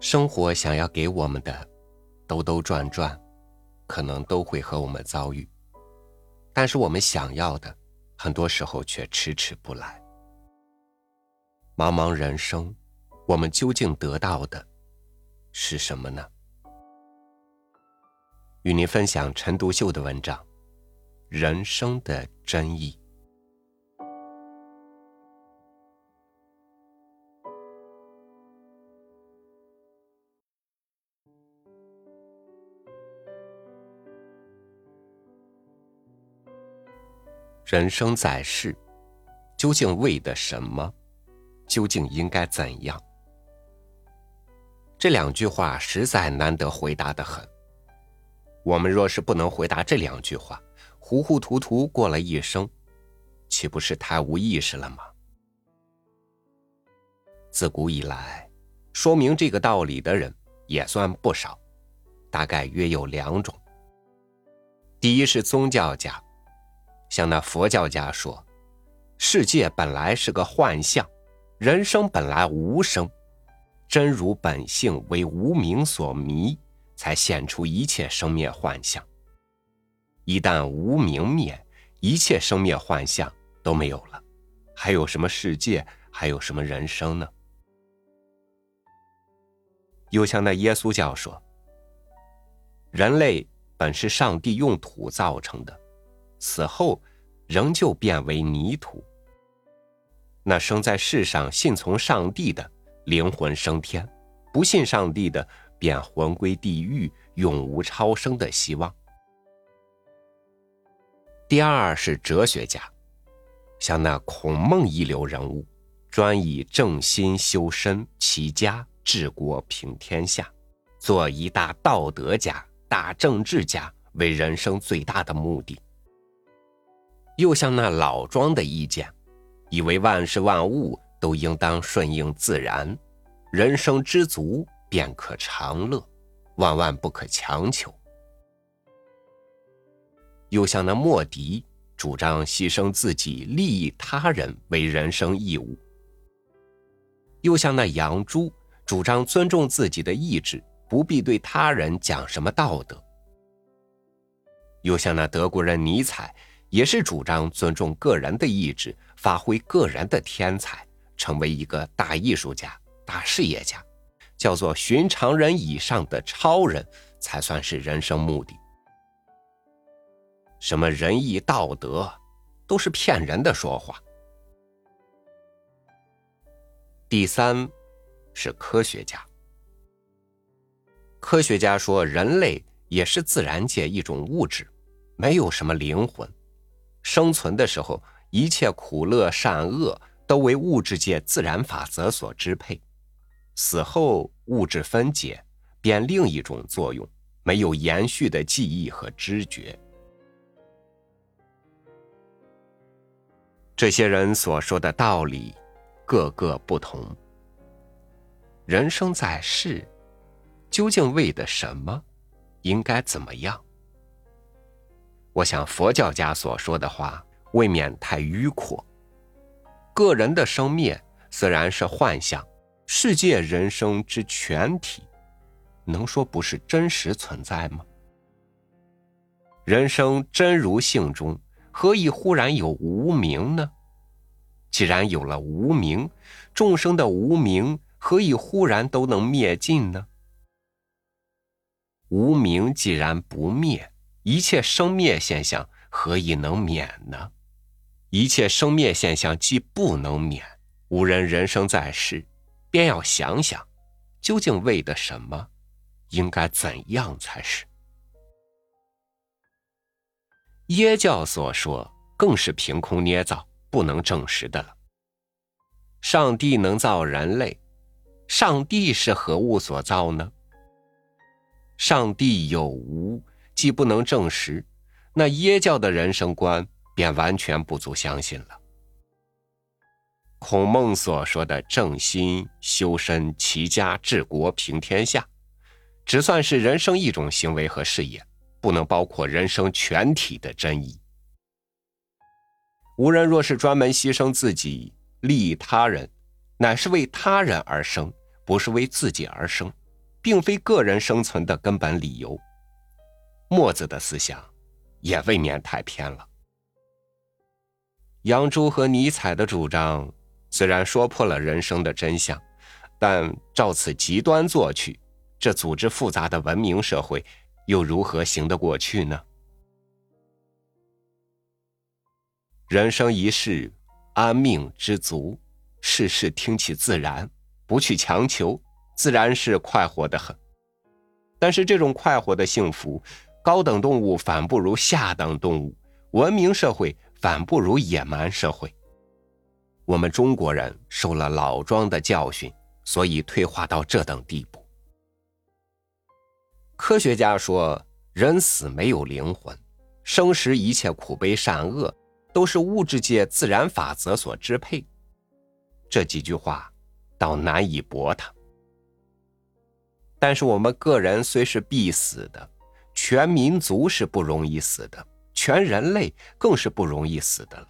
生活想要给我们的，兜兜转转，可能都会和我们遭遇。但是我们想要的，很多时候却迟迟不来。茫茫人生，我们究竟得到的是什么呢？与您分享陈独秀的文章《人生的真意》。人生在世，究竟为的什么？究竟应该怎样？这两句话实在难得回答的很。我们若是不能回答这两句话，糊糊涂涂过了一生，岂不是太无意识了吗？自古以来，说明这个道理的人也算不少，大概约有两种。第一是宗教家。像那佛教家说，世界本来是个幻象，人生本来无生，真如本性为无名所迷，才现出一切生灭幻象。一旦无名灭，一切生灭幻象都没有了，还有什么世界，还有什么人生呢？又像那耶稣教说，人类本是上帝用土造成的。死后，仍旧变为泥土。那生在世上信从上帝的灵魂升天，不信上帝的便魂归地狱，永无超生的希望。第二是哲学家，像那孔孟一流人物，专以正心修身、齐家治国平天下，做一大道德家、大政治家为人生最大的目的。又像那老庄的意见，以为万事万物都应当顺应自然，人生知足便可长乐，万万不可强求。又像那莫迪，主张牺牲自己利益他人为人生义务。又像那杨朱，主张尊重自己的意志，不必对他人讲什么道德。又像那德国人尼采。也是主张尊重个人的意志，发挥个人的天才，成为一个大艺术家、大事业家，叫做寻常人以上的超人，才算是人生目的。什么仁义道德，都是骗人的说话。第三，是科学家。科学家说，人类也是自然界一种物质，没有什么灵魂。生存的时候，一切苦乐善恶都为物质界自然法则所支配。死后，物质分解，变另一种作用，没有延续的记忆和知觉。这些人所说的道理，各个不同。人生在世，究竟为的什么？应该怎么样？我想佛教家所说的话未免太迂阔。个人的生灭自然是幻象，世界人生之全体，能说不是真实存在吗？人生真如性中，何以忽然有无名呢？既然有了无名，众生的无名何以忽然都能灭尽呢？无名既然不灭。一切生灭现象何以能免呢？一切生灭现象既不能免，无人人生在世，便要想想，究竟为的什么？应该怎样才是？耶教所说更是凭空捏造，不能证实的了。上帝能造人类，上帝是何物所造呢？上帝有无？既不能证实，那耶教的人生观便完全不足相信了。孔孟所说的正心、修身、齐家、治国、平天下，只算是人生一种行为和事业，不能包括人生全体的真意。无人若是专门牺牲自己利益他人，乃是为他人而生，不是为自己而生，并非个人生存的根本理由。墨子的思想也未免太偏了。杨朱和尼采的主张虽然说破了人生的真相，但照此极端做去，这组织复杂的文明社会又如何行得过去呢？人生一世，安命知足，事事听其自然，不去强求，自然是快活的很。但是这种快活的幸福，高等动物反不如下等动物，文明社会。反不如野蛮社会。我们中国人受了老庄的教训，所以退化到这等地步。科学家说，人死没有灵魂，生时一切苦悲善恶都是物质界自然法则所支配。这几句话倒难以驳他。但是我们个人虽是必死的，全民族是不容易死的。全人类更是不容易死的了。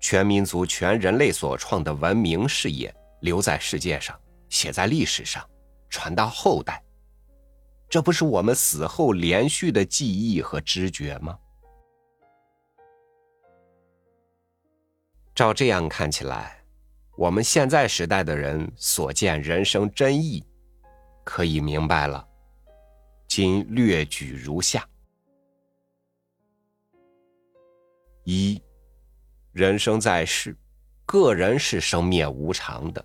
全民族、全人类所创的文明事业留在世界上，写在历史上，传到后代，这不是我们死后连续的记忆和知觉吗？照这样看起来，我们现在时代的人所见人生真意，可以明白了。今略举如下。一，人生在世，个人是生灭无常的，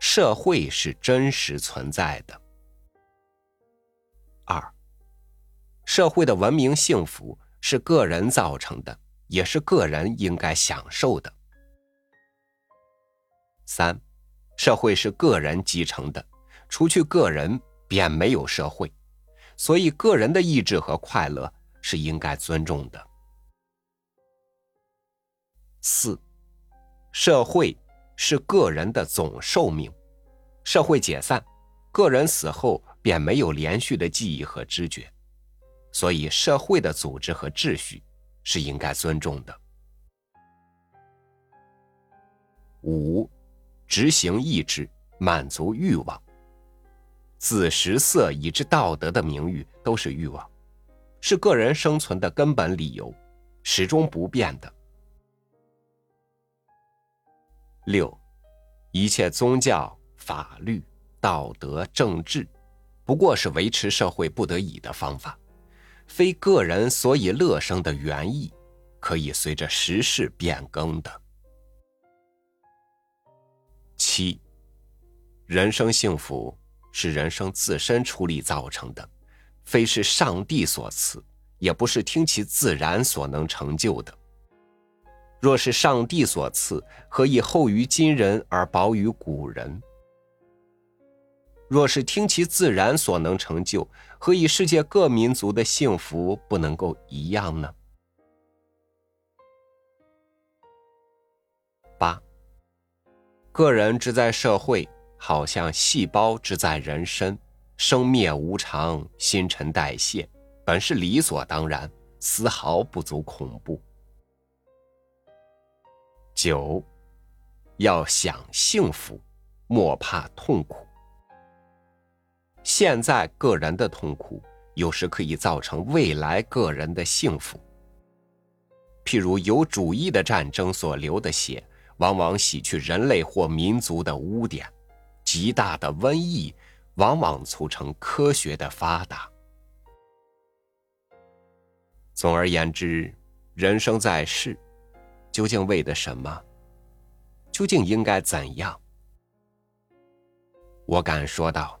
社会是真实存在的。二，社会的文明幸福是个人造成的，也是个人应该享受的。三，社会是个人继承的，除去个人便没有社会，所以个人的意志和快乐是应该尊重的。四，社会是个人的总寿命，社会解散，个人死后便没有连续的记忆和知觉，所以社会的组织和秩序是应该尊重的。五，执行意志，满足欲望，子食色以至道德的名誉都是欲望，是个人生存的根本理由，始终不变的。六，一切宗教、法律、道德、政治，不过是维持社会不得已的方法，非个人所以乐生的原意，可以随着时势变更的。七，人生幸福是人生自身出力造成的，非是上帝所赐，也不是听其自然所能成就的。若是上帝所赐，何以厚于今人而薄于古人？若是听其自然所能成就，何以世界各民族的幸福不能够一样呢？八，个人之在社会，好像细胞之在人身，生灭无常，新陈代谢，本是理所当然，丝毫不足恐怖。九，要想幸福，莫怕痛苦。现在个人的痛苦，有时可以造成未来个人的幸福。譬如有主义的战争所流的血，往往洗去人类或民族的污点；极大的瘟疫，往往促成科学的发达。总而言之，人生在世。究竟为的什么？究竟应该怎样？我敢说道：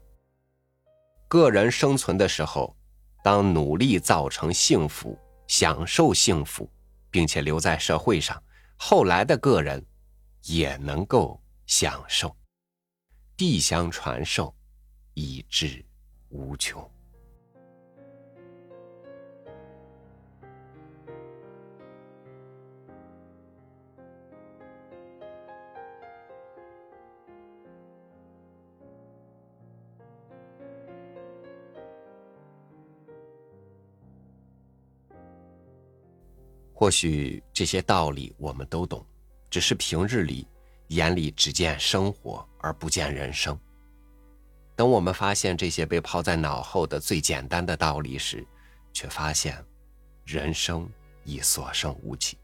个人生存的时候，当努力造成幸福，享受幸福，并且留在社会上，后来的个人也能够享受，地相传授，以至无穷。或许这些道理我们都懂，只是平日里眼里只见生活而不见人生。等我们发现这些被抛在脑后的最简单的道理时，却发现人生已所剩无几。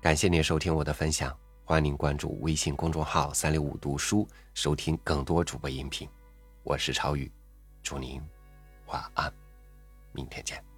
感谢您收听我的分享，欢迎您关注微信公众号“三六五读书”，收听更多主播音频。我是超宇，祝您晚安，明天见。